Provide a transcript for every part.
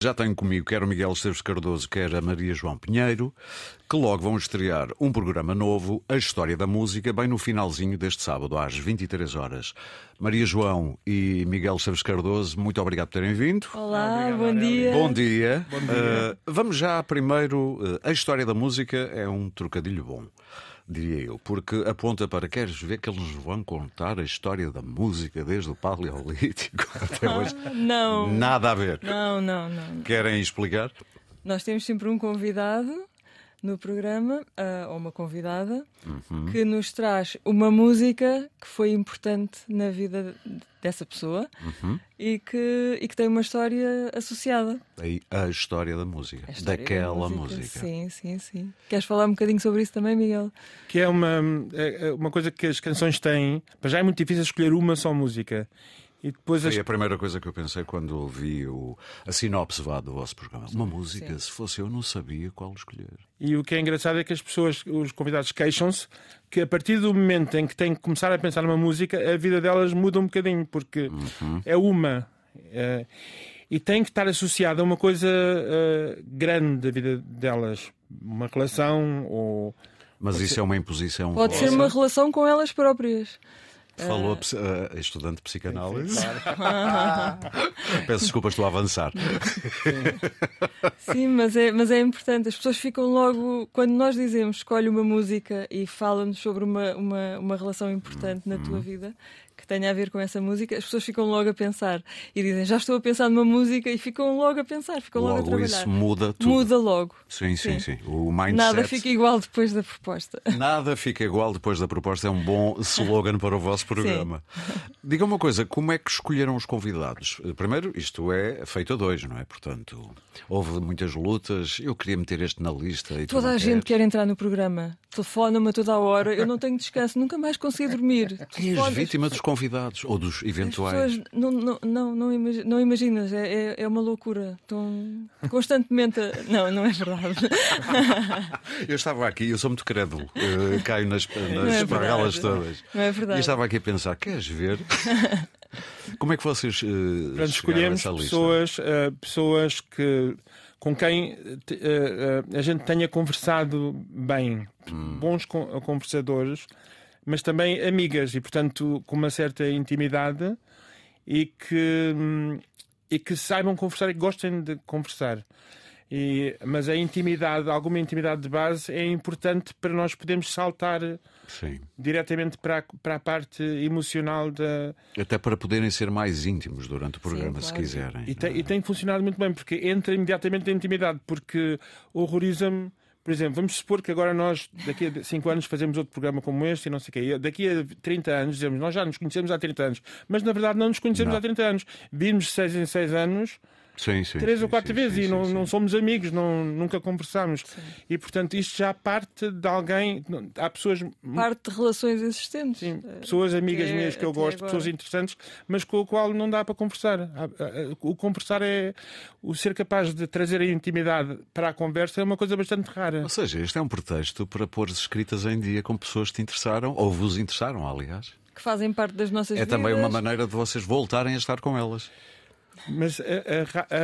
Já tenho comigo quer o Miguel Esteves Cardoso, quer a Maria João Pinheiro, que logo vão estrear um programa novo, A História da Música, bem no finalzinho deste sábado, às 23 horas. Maria João e Miguel Esteves Cardoso, muito obrigado por terem vindo. Olá, Obrigado, bom dia. Bom dia. Bom dia. Uh, vamos já primeiro. uh, a história da música é um trocadilho bom, diria eu, porque aponta para queres ver que eles vão contar a história da música desde o Paleolítico até hoje. Não. Nada a ver. Não, não, não. Querem explicar? Nós temos sempre um convidado no programa, ou uma convidada, Uhum. que nos traz uma música que foi importante na vida dessa pessoa Uhum. e, que, e que tem uma história associada. A história da música, história da daquela música. Sim, sim, sim. Queres falar um bocadinho sobre isso também, Miguel? Que é uma, é uma coisa que as canções têm. Mas já é muito difícil escolher uma só música. E depois as... Foi a primeira coisa que eu pensei quando ouvi o, a sinopse vá do vosso programa. Uma música, Sim. se fosse eu, não sabia qual escolher. E o que é engraçado é que as pessoas, os convidados, queixam-se que a partir do momento em que têm que começar a pensar numa música, a vida delas muda um bocadinho, porque é uma. eh, e tem que estar associada a uma coisa eh, grande da vida delas. Uma relação ou. Mas isso é uma imposição. Pode ser uma relação com elas próprias. Falou a estudante de psicanálise. Peço desculpa, estou a avançar. Sim, mas é, mas é importante. As pessoas ficam logo. Quando nós dizemos escolhe uma música e fala-nos sobre uma, uma, uma relação importante na Uhum. tua vida que tenha a ver com essa música, as pessoas ficam logo a pensar e dizem já estou a pensar numa música e ficam logo a pensar, ficam logo, a Logo trabalhar. isso muda tudo. Muda logo. Sim, sim, sim. Sim. O mindset. Nada fica igual depois da proposta. Nada fica igual depois da proposta. É um bom slogan para o vosso programa. Diga uma coisa, como é que escolheram os convidados? Primeiro, isto é feito a dois, não é? Portanto, houve muitas lutas. Eu queria meter este na lista e Toda a gente quer entrar no programa. Telefona-me a toda a hora. Eu não tenho descanso, nunca mais consegui dormir. E as vítimas dos convidados ou dos As eventuais? pessoas não, não, não, não, não imaginas, é, é, é uma loucura. Estão constantemente. A... Não, não é verdade. Eu estava aqui, eu sou muito crédulo, eh, caio nas, Não nas é todas. Não é E verdade. estava aqui a pensar, queres ver? Como é que vocês eh, Portanto, chegaram a escolhemos essa lista? pessoas, eh, pessoas que, com quem eh, eh, a gente tenha conversado bem, bons con- conversadores, mas também amigas e, portanto, com uma certa intimidade e que, hum, e que saibam conversar e que gostem de conversar. E, mas a intimidade, alguma intimidade de base, é importante para nós podermos saltar Sim. diretamente para a, para a parte emocional da, Até para poderem ser mais íntimos durante o programa, se claro. quiserem. E tem, e tem funcionado muito bem, porque entra imediatamente na intimidade, porque horroriza-me. Por exemplo, vamos supor que agora nós, daqui a 5 anos, fazemos outro programa como este e não sei o quê. Daqui a 30 anos, dizemos, nós já nos conhecemos há 30 anos, mas na verdade não nos conhecemos Não. há 30 anos. Vimos de 6 em 6 anos, Sim, sim. três sim, ou quatro sim, vezes, sim, e não, sim. não somos amigos, não, nunca conversamos. E portanto, isto já parte de alguém. Há pessoas Parte de relações existentes. Sim, Eh, pessoas amigas até- minhas que eu gosto, agora. pessoas interessantes, mas com o qual não dá para conversar. Há- há- O conversar é o ser capaz de trazer a intimidade para a conversa é uma coisa bastante rara. Ou seja, este é um pretexto para pôr escritas em dia com pessoas que te interessaram, ou vos interessaram, aliás. Que fazem parte das nossas É vidas. também uma maneira de vocês voltarem a estar com elas. Mas a,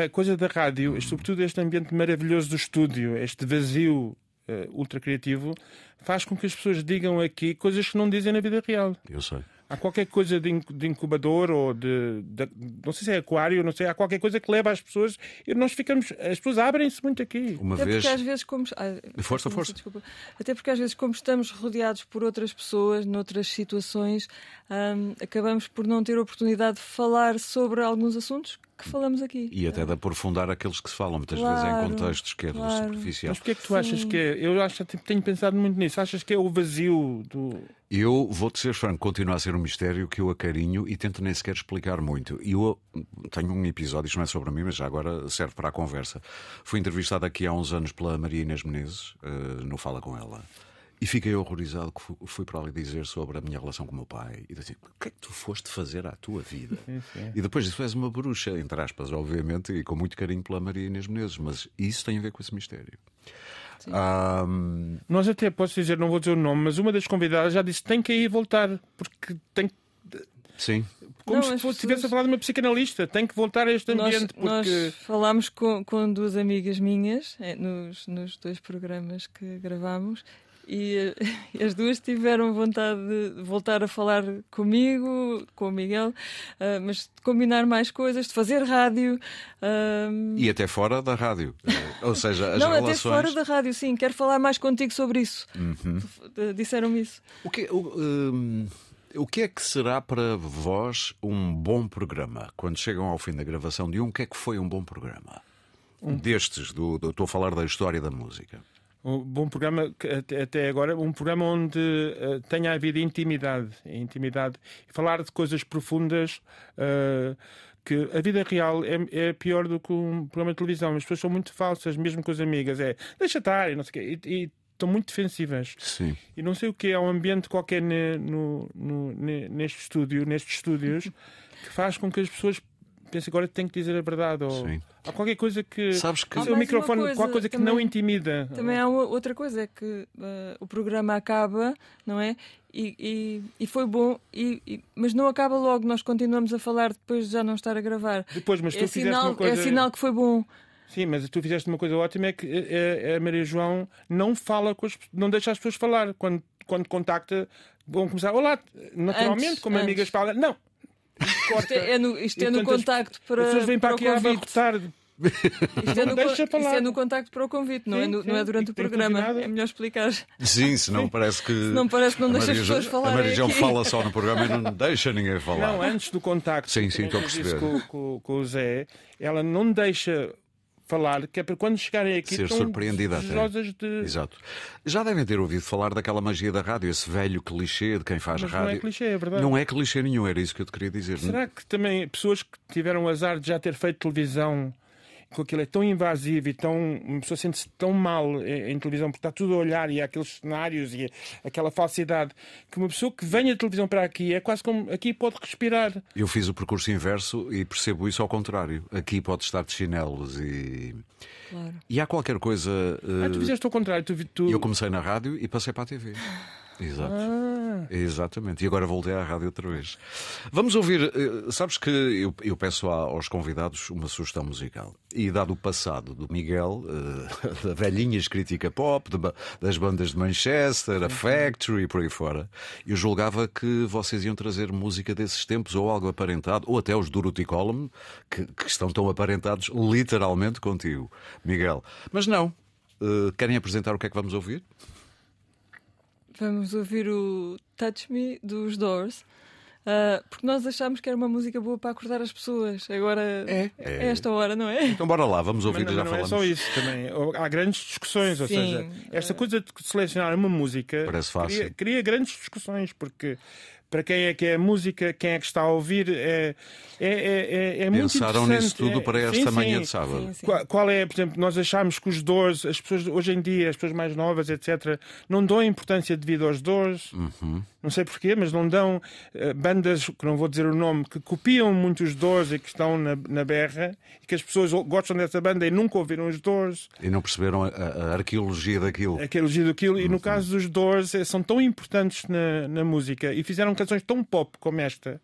a a coisa da rádio, sobretudo este ambiente maravilhoso do estúdio, este vazio eh, ultra criativo, faz com que as pessoas digam aqui coisas que não dizem na vida real. Eu sei. Há qualquer coisa de, inc- de incubador ou de, de- Não sei se é aquário, não sei. Há qualquer coisa que leva as pessoas. E nós ficamos. As pessoas abrem-se muito aqui. Uma Até vez. porque às vezes como... Ai, Força, força. desculpa. Até porque às vezes como estamos rodeados por outras pessoas, noutras situações, hum, acabamos por não ter oportunidade de falar sobre alguns assuntos que falamos aqui. E até de aprofundar aqueles que se falam muitas vezes em Claro, contextos que é do claro. superficial. Mas porquê é que tu achas que é? Eu acho que tenho pensado muito nisso. Achas que é o vazio do. Eu vou-te ser franco, continua a ser um mistério que eu acarinho e tento nem sequer explicar muito. E eu tenho um episódio, isto não é sobre mim, mas já agora serve para a conversa. Fui entrevistado aqui há uns anos pela Maria Inês Menezes, uh, no Fala Com Ela. E fiquei horrorizado que fu- fui para ali dizer sobre a minha relação com o meu pai. E disse: o que é que tu foste fazer à tua vida? E depois disse: és uma bruxa, entre aspas, obviamente, e com muito carinho pela Maria Inês Menezes. Mas isso tem a ver com esse mistério. Ahm, Nós até posso dizer, não vou dizer o nome, mas uma das convidadas já disse tem que ir voltar, porque tem que- Sim. Como Não, se fosse- estivesse pessoas- a falar de uma psicanalista. Tem que voltar a este Nós, ambiente porque. nós falámos com, com duas amigas minhas eh, nos, nos dois programas que gravámos e, eh, e as duas tiveram vontade de voltar a falar comigo, com o Miguel, ah, mas de combinar mais coisas, de fazer rádio. ah, E até fora da rádio. Eh, Ou seja, as não, até relações. fora da rádio, sim. Quero falar mais contigo sobre isso. Uhum. Eh, Disseram-me isso. O que, o, hum, o que é que será para vós um bom programa? Quando chegam ao fim da gravação de um, o que é que foi um bom programa? Destes, do, do- estou a falar da história da música. Um bom programa, que até, agora, um programa onde eh, tenha havido intimidade, intimidade falar de coisas profundas. eh, que a vida real é, é pior do que um programa de televisão. As pessoas são muito falsas, mesmo com as amigas. É deixa estar e não sei o quê. E, e estão muito defensivas. Sim. E não sei o que há um ambiente qualquer ne- no, no- ne- neste estúdio, nestes estúdios, que faz com que as pessoas pensem agora têm que dizer a verdade. Ou Sim. Há qualquer coisa que. Sabes que. Há o microfone, coisa qualquer coisa que também- não intimida. Também há uma- outra coisa, é que eh, o programa acaba, não é? E, e, e foi bom, e, e- mas não acaba logo, nós continuamos a falar depois de já não estar a gravar. Depois, mas tu É fizeste sinal, uma coisa. é sinal que foi bom. Sim, mas tu fizeste uma coisa ótima é que eh, a, Maria João não fala com as não deixa as pessoas falar. Quando, quando contacta, vão começar, olá, naturalmente, Antes, como antes. amigas falam. Não! Isto Corta. é no, isto é no as- contacto As para, pessoas vêm para, para aqui o a convite. abarrotar. Isto é, no, isto falar. é no contacto para o convite, não, é, Sim, no- não é sim. durante o programa. É melhor explicar. Sim, senão parece que. Não parece que não deixa as pessoas falarem A Maria João aqui. fala só no programa e não deixa ninguém falar. Não, antes do contacto. Sim, sim, perceber. Com, com- com o Zé, ela não deixa falar, que é para quando chegarem aqui Ser surpreendida até. de. Exato. Já devem ter ouvido falar daquela magia da rádio, esse velho clichê de quem faz Mas não rádio. é clichê, é verdade. Não é clichê nenhum, era isso que eu te queria dizer. Será que também pessoas que tiveram o azar de já ter feito televisão, com aquilo é tão invasivo e tão. Uma pessoa sente-se tão mal em, televisão porque está tudo a olhar e há aqueles cenários e aquela falsidade, que uma pessoa que venha de televisão para aqui é quase como aqui pode respirar. Eu fiz o percurso inverso e percebo isso ao contrário. Aqui pode estar de chinelos e. Claro. E há qualquer coisa. Ah, tu eh, fizeste ao contrário. Tu, tu... Eu comecei na rádio e passei para a TV. Exato. Ah, Exatamente, e agora voltei à rádio outra vez. Vamos ouvir, eh, sabes que eu, eu peço aos convidados uma sugestão musical. E dado o passado do Miguel, eh, da velhinhas crítica pop, de das bandas de Manchester, a Factory e por aí fora, eu julgava que vocês iam trazer música desses tempos ou algo aparentado, ou até os Dorothy Column, que, que estão tão aparentados literalmente contigo, Miguel. Mas não. Eh, querem apresentar o que é que vamos ouvir? Vamos ouvir o Touch Me dos Doors. ah, porque nós achámos que era uma música boa para acordar as pessoas. Agora É. é esta hora, não é? Então bora lá, vamos ouvir Mas não, já mas não é falamos. só isso também. Há grandes discussões, ou Sim. seja, esta coisa de selecionar uma música Parece fácil. Cria, cria grandes discussões, porque para quem é que é a música, quem é que está a ouvir, é, é, é, é, é muito Pensaram nisso tudo É- para esta sim, manhã sim. de sábado. Sim. Qual, qual é, por exemplo, nós achamos que os Doors, as pessoas hoje em dia, as pessoas mais novas, etc., não dão importância devido aos Doors. Uhum. Não sei porquê, mas não dão eh, bandas, que não vou dizer o nome, que copiam muito os Doors e que estão na, na berra e que as pessoas gostam dessa banda e nunca ouviram os Doors, E não perceberam a, a- a arqueologia daquilo. aquele giro daquilo. Uhum. E no caso dos Doors, eh, são tão importantes na, na música e fizeram canções tão pop como esta,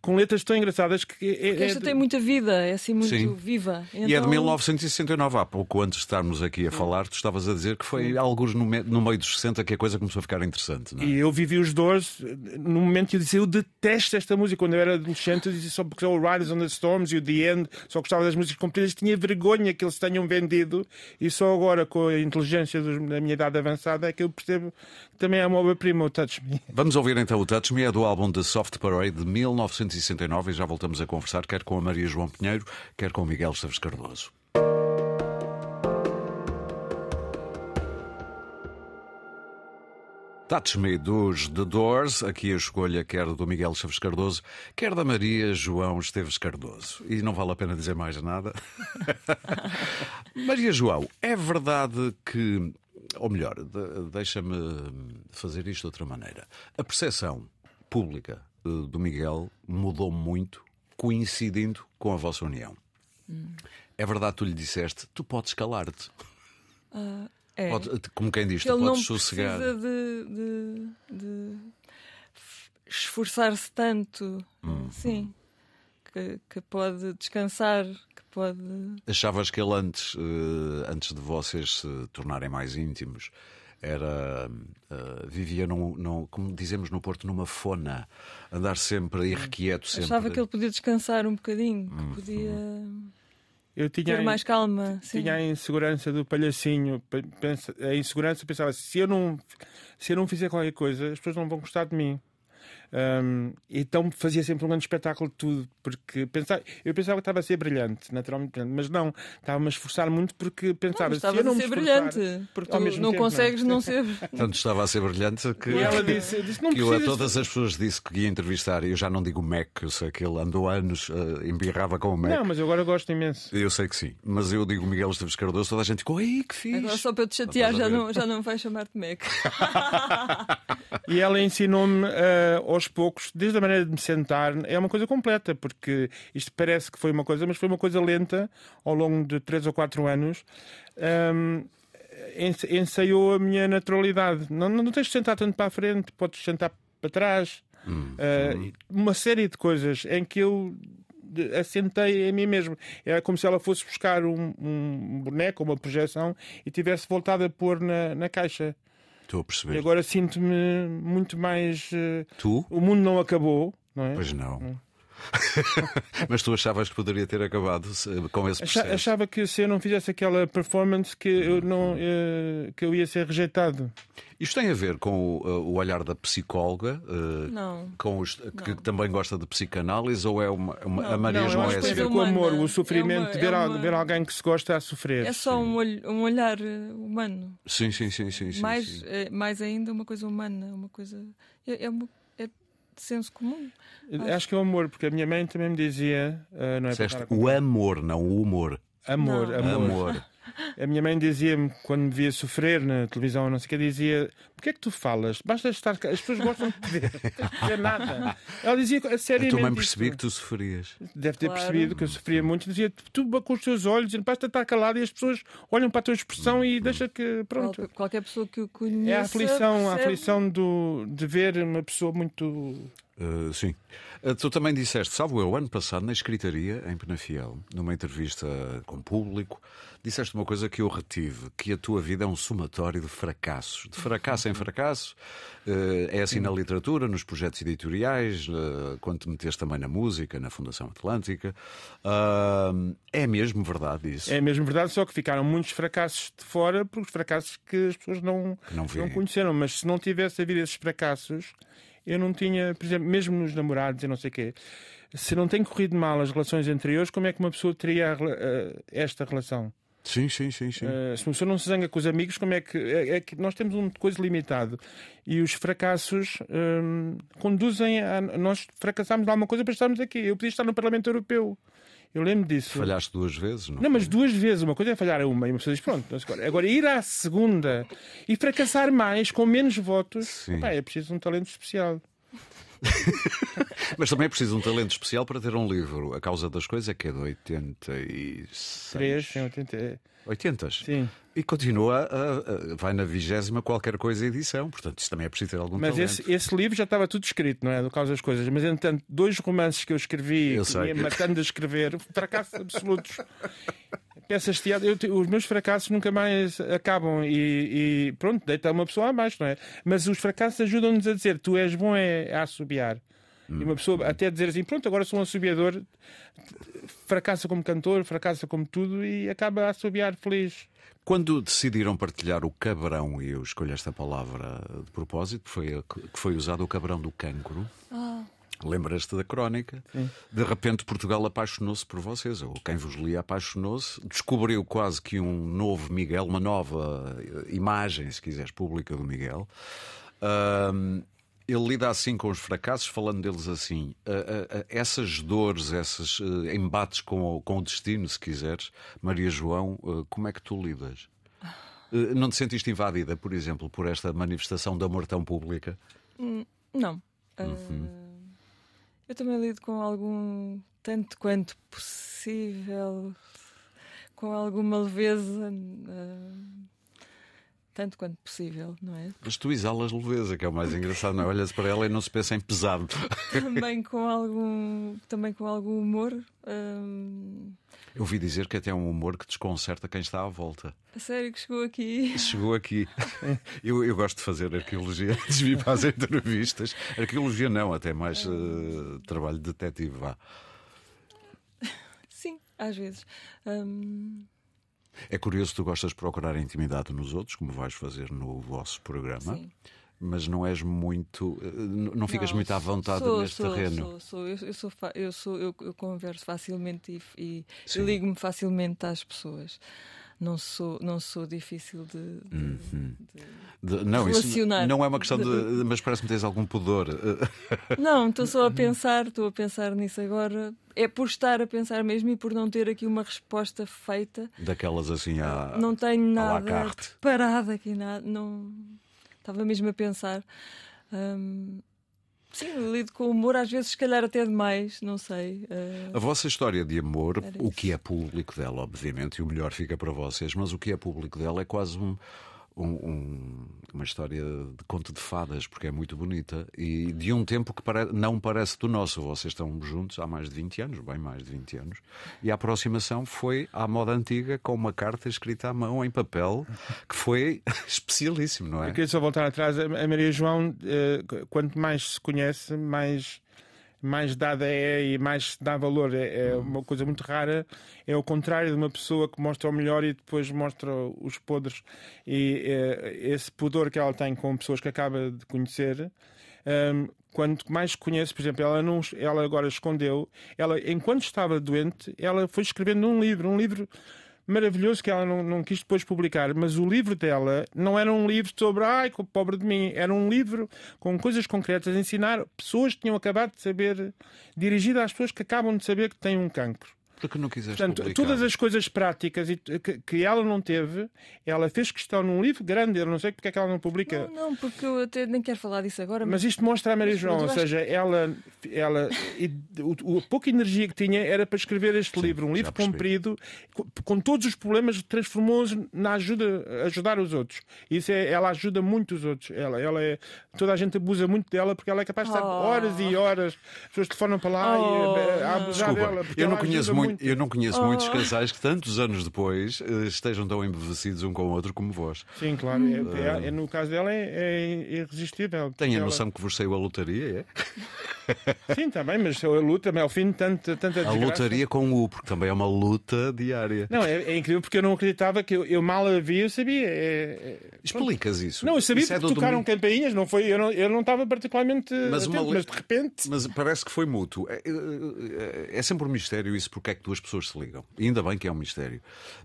com letras tão engraçadas que. É, Porque é esta de- tem muita vida, é assim muito Sim. viva. E é de Então, 1969, há pouco antes de estarmos aqui a falar, tu estavas a dizer que foi alguns no, me- no meio dos 60 que a coisa começou a ficar interessante. Não é? E eu vivi os Doors eh, no momento que eu disse eu detesto esta música. Quando eu era adolescente, eu dizia só porque o Riders on the Storms e o The End, só gostava das músicas compridas, tinha vergonha que eles tenham vendido. E só agora, com a inteligência da minha idade avançada, é que eu percebo que também é uma obra-prima, o Touch Me. Vamos ouvir então o Touch Me, é do álbum The Soft Parade de 1969 e já voltamos a conversar, quer com a Maria João Pinheiro, quer com Miguel Esteves Cardoso. Touch Me dos The Doors, aqui a escolha quer do Miguel Esteves Cardoso, quer da Maria João Esteves Cardoso. E não vale a pena dizer mais nada. Maria João, é verdade que, ou melhor, de- deixa-me fazer isto de outra maneira. A percepção pública do Miguel mudou muito, coincidindo com a vossa união. É verdade, tu lhe disseste, tu podes calar-te. é. Pode- como quem diz, que tu ele não podes sossegar. precisa de, de- de- esforçar-se tanto, Hum. sim, que, que pode descansar, que pode. Achavas que ele antes, eh, antes de vocês se tornarem mais íntimos, era eh, vivia num, num- como dizemos no Porto, numa fona, andar sempre irrequieto, sempre. Achava que ele podia descansar um bocadinho, Hum, que podia Eu tinha, ter mais calma. Sim. tinha a insegurança do palhacinho. Pensa- A insegurança pensava: se eu, não, se eu não fizer qualquer coisa, as pessoas não vão gostar de mim. Hum, então fazia sempre um grande espetáculo de tudo, porque pensava, eu pensava que estava a ser brilhante, naturalmente brilhante, mas não, estava-me a esforçar muito porque Não, pensava: mas se eu não a ser brilhante, porque tu não tempo, não. consegues não ser. Tanto estava a ser brilhante que, E ela disse, disse não que eu a todas as pessoas disse que ia entrevistar. Eu já não digo Mac, eu sei que ele andou anos, eh, embirrava com o Mac. Não, mas eu agora gosto imenso. Eu sei que sim, mas eu digo Miguel Esteves Cardoso, toda a gente ficou, ai que fixe. Agora só para eu te chatear, já não, já não vais chamar-te Mac. E ela ensinou-me ah, aos poucos, desde a maneira de me sentar, é uma coisa completa, porque isto parece que foi uma coisa, mas foi uma coisa lenta ao longo de 3 ou 4 anos. Ens- ensaiou a minha naturalidade. Não, não tens de sentar tanto para a frente, podes sentar para trás. Ah, uma série de coisas em que eu assentei em mim mesmo. Era como se ela fosse buscar um, um boneco, uma projeção, e tivesse voltado a pôr na, na caixa. Estou a E perceber. agora sinto-me muito mais. eh, Tu? O mundo não acabou, não é? Pois não. mas tu achavas que poderia ter acabado com esse processo? achava que se eu não fizesse aquela performance que eu não eh, que eu ia ser rejeitado. Isto tem a ver com o, o olhar da psicóloga, uh, Não. com os, que Não. também gosta de psicanálise, ou é uma, uma- Não, a Maria não, João é tem a assim? ver com o amor, o É sofrimento, uma- de ver, é ver alguém que se gosta a sofrer. É só um, olho- um olhar eh, humano. Sim, sim, sim, sim. sim, mais, sim. é, mais ainda uma coisa humana, uma coisa. É, é, uma- é de senso comum. Acho que é o amor, porque a minha mãe também me dizia, eh, não é a- o amor, não o humor. amor, Não. amor. Amor. A minha mãe dizia-me, quando me via sofrer na televisão, não sei o que, dizia: Porquê é que tu falas? Basta estar. As pessoas gostam de te ver. Não tens de dizer nada. Ela dizia A seriamente. tua mãe isto. percebi que tu sofrias. Deve ter Claro. percebido que eu sofria muito. Dizia: Tu com os teus olhos, basta estar calado e as pessoas olham para a tua expressão e deixa que. Pronto. Qualquer, pessoa que o conheça. É a aflição, a percebe- aflição do, de ver uma pessoa muito. Uh, sim. Uh, tu também disseste, salvo eu, ano passado, na escritaria, em Penafiel, numa entrevista com público, disseste uma coisa que eu retive: que a tua vida é um somatório de fracassos. De fracasso em fracasso. Uh, é assim na literatura, nos projetos editoriais, uh, quando te meteste também na música, na Fundação Atlântica. Uh, é mesmo verdade isso? É mesmo verdade, só que ficaram muitos fracassos de fora, porque os fracassos que as pessoas não, não veem. conheceram. Mas se não tivesse havido esses fracassos, eu não tinha, por exemplo, mesmo nos namorados e não sei o quê, se não tem corrido mal as relações anteriores, como é que uma pessoa teria eh, esta relação? Sim, sim, sim, sim. Eh, se uma pessoa não se zanga com os amigos, como é que. É, é que nós temos uma coisa limitado. E os fracassos hum, conduzem a. Nós fracassámos de alguma coisa para estarmos aqui. Eu podia estar no Parlamento Europeu. Eu lembro disso. Falhaste duas vezes, não? Não, mas duas vezes. Uma coisa é falhar uma e uma pessoa diz pronto. Agora, agora ir à segunda e fracassar mais com menos votos, é preciso um talento especial. Mas também é preciso um talento especial para ter um livro. A causa das coisas é que é de 86. Três, sim, 80. 80. Sim. E continua, a, a- vai na vigésima qualquer coisa edição. Portanto, isso também é preciso ter algum Mas talento. esse, esse livro já estava tudo escrito, não é? Do causa das coisas. Mas, entretanto, dois romances que eu escrevi, Eu que me matando a escrever, fracassos absolutos. Peças de teatro, eu os meus fracassos nunca mais acabam e, e pronto, deita uma pessoa abaixo, não é? Mas os fracassos ajudam-nos a dizer tu és bom é a assobiar. E uma pessoa até dizer assim, pronto, agora sou um assobiador, fracassa como cantor, fracassa como tudo e acaba a assobiar feliz. Quando decidiram partilhar o cabrão, e eu escolho esta palavra de propósito, que foi, que foi usado o cabrão do cancro. Ah, Lembras-te da crónica? De repente Portugal apaixonou-se por vocês, ou quem vos lia apaixonou-se, descobriu quase que um novo Miguel, uma nova eh, imagem, se quiseres, pública do Miguel. Ahm, ele lida assim com os fracassos, falando deles assim. Ah, ah, ah, essas dores, esses eh, embates com o, com o destino, se quiseres, Maria João, eh, como é que tu lidas? Não te sentiste invadida, por exemplo, por esta manifestação de amor tão pública? não. Ah, Uhum. Eu também lido com algum. tanto quanto possível, com alguma leveza. ah, tanto quanto possível, não é? Mas tu exalas leveza, que é o mais engraçado, não é? Olhas para ela e não se pensa em pesado. também com algum, também com algum humor. Hum... Eu ouvi dizer que até é um humor que desconcerta quem está à volta. A sério que chegou aqui? Chegou aqui. Eu, eu gosto de fazer arqueologia antes de para as entrevistas. Arqueologia não, até mais uh, trabalho detetive, vá. Sim, às vezes. Hum... É curioso, tu gostas de procurar intimidade nos outros, como vais fazer no vosso programa. Sim mas não és muito. Eh, não ficas não, muito à vontade sou, neste sou, terreno. Sou, sou, eu, eu, sou, eu, sou, eu, eu converso facilmente e, e ligo-me facilmente às pessoas. Não sou, não sou difícil de, de, uhum. de, de não, relacionar. não é uma questão de. Mas parece-me que tens algum pudor. Não, estou só a pensar, estou a pensar nisso agora. É por estar a pensar mesmo e por não ter aqui uma resposta feita. Daquelas assim à. Não tenho nada preparado aqui, nada. Não Estava mesmo a pensar. Um, sim, lido com humor, às vezes, se calhar até demais, não sei. Uh... A vossa história de amor, o que é público dela, obviamente, e o melhor fica para vocês, mas o que é público dela é quase um um, um, uma história de conto de fadas, porque é muito bonita e de um tempo que pare... não parece do nosso. Vocês estão juntos há mais de 20 anos, bem mais de 20 anos, e a aproximação foi à moda antiga com uma carta escrita à mão em papel que foi especialíssimo, não é? Eu queria só voltar atrás. A Maria João, eh, quanto mais se conhece, mais mais dada é e mais dá valor. É, é, uma coisa muito rara. É o contrário de uma pessoa que mostra o melhor e depois mostra os podres. E é, esse pudor que ela tem com pessoas que acaba de conhecer. Um, quanto mais conhece, por exemplo, ela, não, ela agora escondeu, ela, enquanto estava doente, ela foi escrevendo um livro, um livro maravilhoso que ela não, não quis depois publicar, mas o livro dela não era um livro sobre ai, pobre de mim, era um livro com coisas concretas a ensinar pessoas que tinham acabado de saber, dirigido às pessoas que acabam de saber que têm um cancro. Porque não quiseste Portanto, publicar. todas as coisas práticas que, que, ela não teve, ela fez questão num livro grande. Eu não sei porque é que ela não publica. Não, não porque eu até nem quero falar disso agora. Mas, mas isto mostra a Maria João, ou seja, ela, ela e, o, a pouca energia que tinha era para escrever este Sim, livro, um livro comprido, com, com, todos os problemas, transformou-os na ajuda, ajudar os outros. Isso é, ela ajuda muito os outros. Ela, ela é, toda a gente abusa muito dela porque ela é capaz de estar oh. horas e horas, as pessoas telefonam para lá oh, e a, a abusar Desculpa, dela. Eu não conheço muito muito. Eu não conheço oh. muitos casais que tantos anos depois eh, estejam tão embevecidos um com o outro como vós. Sim, claro. É, é, é, no caso dela é, é irresistível. Tenho a noção ela... que vos saiu a lotaria, é? Sim, também, mas a luta, mas ao fim de tanta, tanta A lotaria com o, porque também é uma luta diária. Não, é, é incrível porque eu não acreditava que eu, eu mal a vi, eu sabia. É, é Explicas isso. Não, eu sabia isso é porque tocaram campainhas, não foi, eu, não, eu não estava particularmente mas, atento, uma... mas de repente. Mas parece que foi mútuo. É, é, sempre um mistério isso, porque é que duas pessoas se ligam. E ainda bem que é um mistério.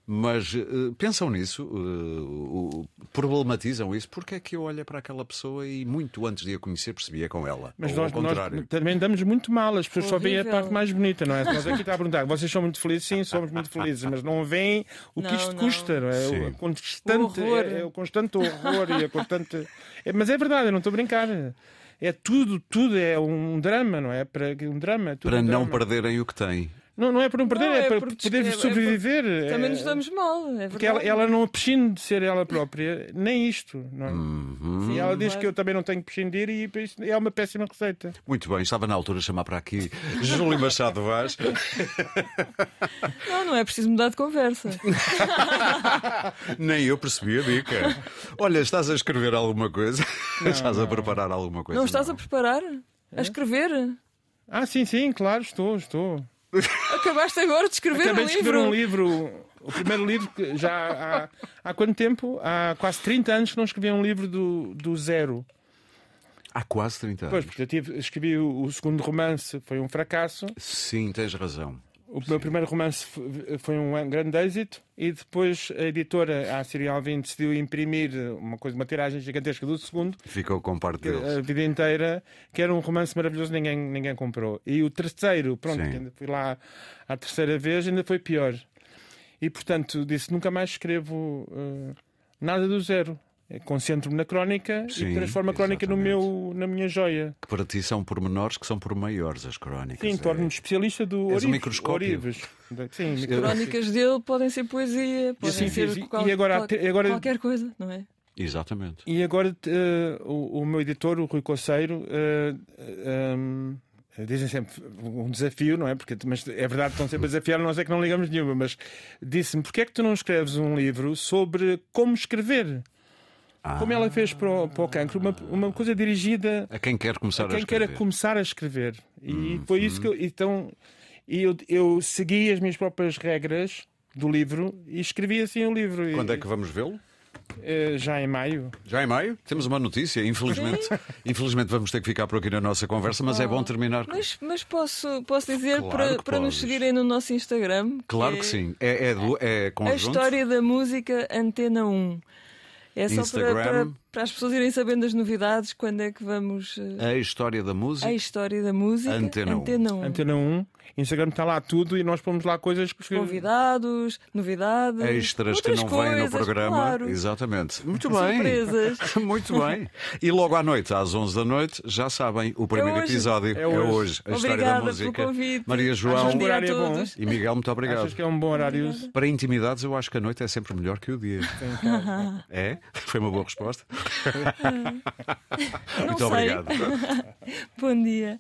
Mas uh, pensam nisso, uh, uh, problematizam isso, porque é que eu olho para aquela pessoa e muito antes de a conhecer percebia com ela. Mas nós, nós, também damos muito mal, as pessoas Horrível. só veem a parte mais bonita, não é? Nós aqui está a perguntar, vocês são muito felizes? Sim, somos muito felizes, mas não veem o que não, isto não. custa, não é? O constante, o é, é, o constante horror e a constante. É, mas é verdade, eu não estou a brincar é tudo, tudo é um drama, não é? Para um drama. Para um não drama. perderem o que têm. Não, não é para não perder, não, é, é, para poder sobreviver. É também nos damos mal, é Porque ela, ela não prescinde de ser ela própria, nem isto. Não é? Uhum. E ela diz que eu também não tenho que prescindir e é uma péssima receita. Muito bem, estava na altura de chamar para aqui Júlio Machado Vaz. Não, não é preciso mudar de conversa. nem eu percebi a dica. Olha, estás a escrever alguma coisa? Não, estás a preparar alguma coisa? Não estás a preparar? A escrever? Ah, sim, sim, claro, estou, estou. Acabaste agora de escrever Acabei um de escrever um livro. O primeiro livro que já há, há quanto tempo? Há quase 30 anos que não escrevia um livro do, do zero. Há quase 30 anos. Pois, porque eu tive, escrevi o, o segundo romance, foi um fracasso. Sim, tens razão. O meu primeiro romance foi um grande êxito e depois a editora, a Serial 20, decidiu imprimir uma coisa, uma tiragem gigantesca do segundo. Ficou com parte deles. A vida inteira, que era um romance maravilhoso, ninguém, ninguém comprou. E o terceiro, pronto, ainda fui lá a terceira vez, ainda foi pior. E portanto disse: nunca mais escrevo uh, nada do zero. É, concentro-me na crónica Sim, e transformo a crónica no meu, na minha joia. Que para ti são pormenores que são por maiores as crónicas. Sim, é... torno-me especialista do Orives. Um Orives. Sim, As crónicas dele podem ser poesia, podem sim, ser e, qual, e agora, qual, agora, qualquer coisa, não é? Exatamente. E agora eh, o, o meu editor, o Rui Coceiro, eh, eh, um, dizem sempre um desafio, não é? Porque, mas é verdade, estão sempre a desafiar, nós é que não ligamos nenhuma, mas disse-me: porquê é que tu não escreves um livro sobre como escrever? Como ela fez para o, para o cancro, uma, uma coisa dirigida A quem quer começar a quem a quer escrever. começar a escrever. E Hum, foi isso que eu. Então, e eu, eu segui as minhas próprias regras do livro e escrevi assim o livro. E- Quando é que vamos vê-lo? eh, já em maio. Já em maio? Temos uma notícia, infelizmente. Infelizmente vamos ter que ficar por aqui na nossa conversa, mas é bom terminar. com- Mas, mas posso, posso dizer Claro para, que para nos seguirem no nosso Instagram? Claro é que sim. É, é, do- é A conjunto. história da música Antena 1. Instagram. Para, as pessoas irem sabendo as novidades, quando é que vamos. eh, A história da música. A história da música. Antena 1. Antena 1. Antena 1, Instagram está lá tudo e nós pomos lá coisas que Convidados, novidades. Extras que não vêm no coisas, programa. Claro. Exatamente. Muito bem. Surpresas. Muito bem. E logo à noite, às 11 da noite, já sabem, o primeiro hoje. episódio É hoje. A história Obrigada da música. pelo convite. Maria João Bom dia a horário é todos. e Miguel, muito obrigado. Achas que é um bom horário? Para intimidades, eu acho que a noite é sempre melhor que o dia. É? Foi uma boa resposta. Não Muito sei. obrigado. Bom dia.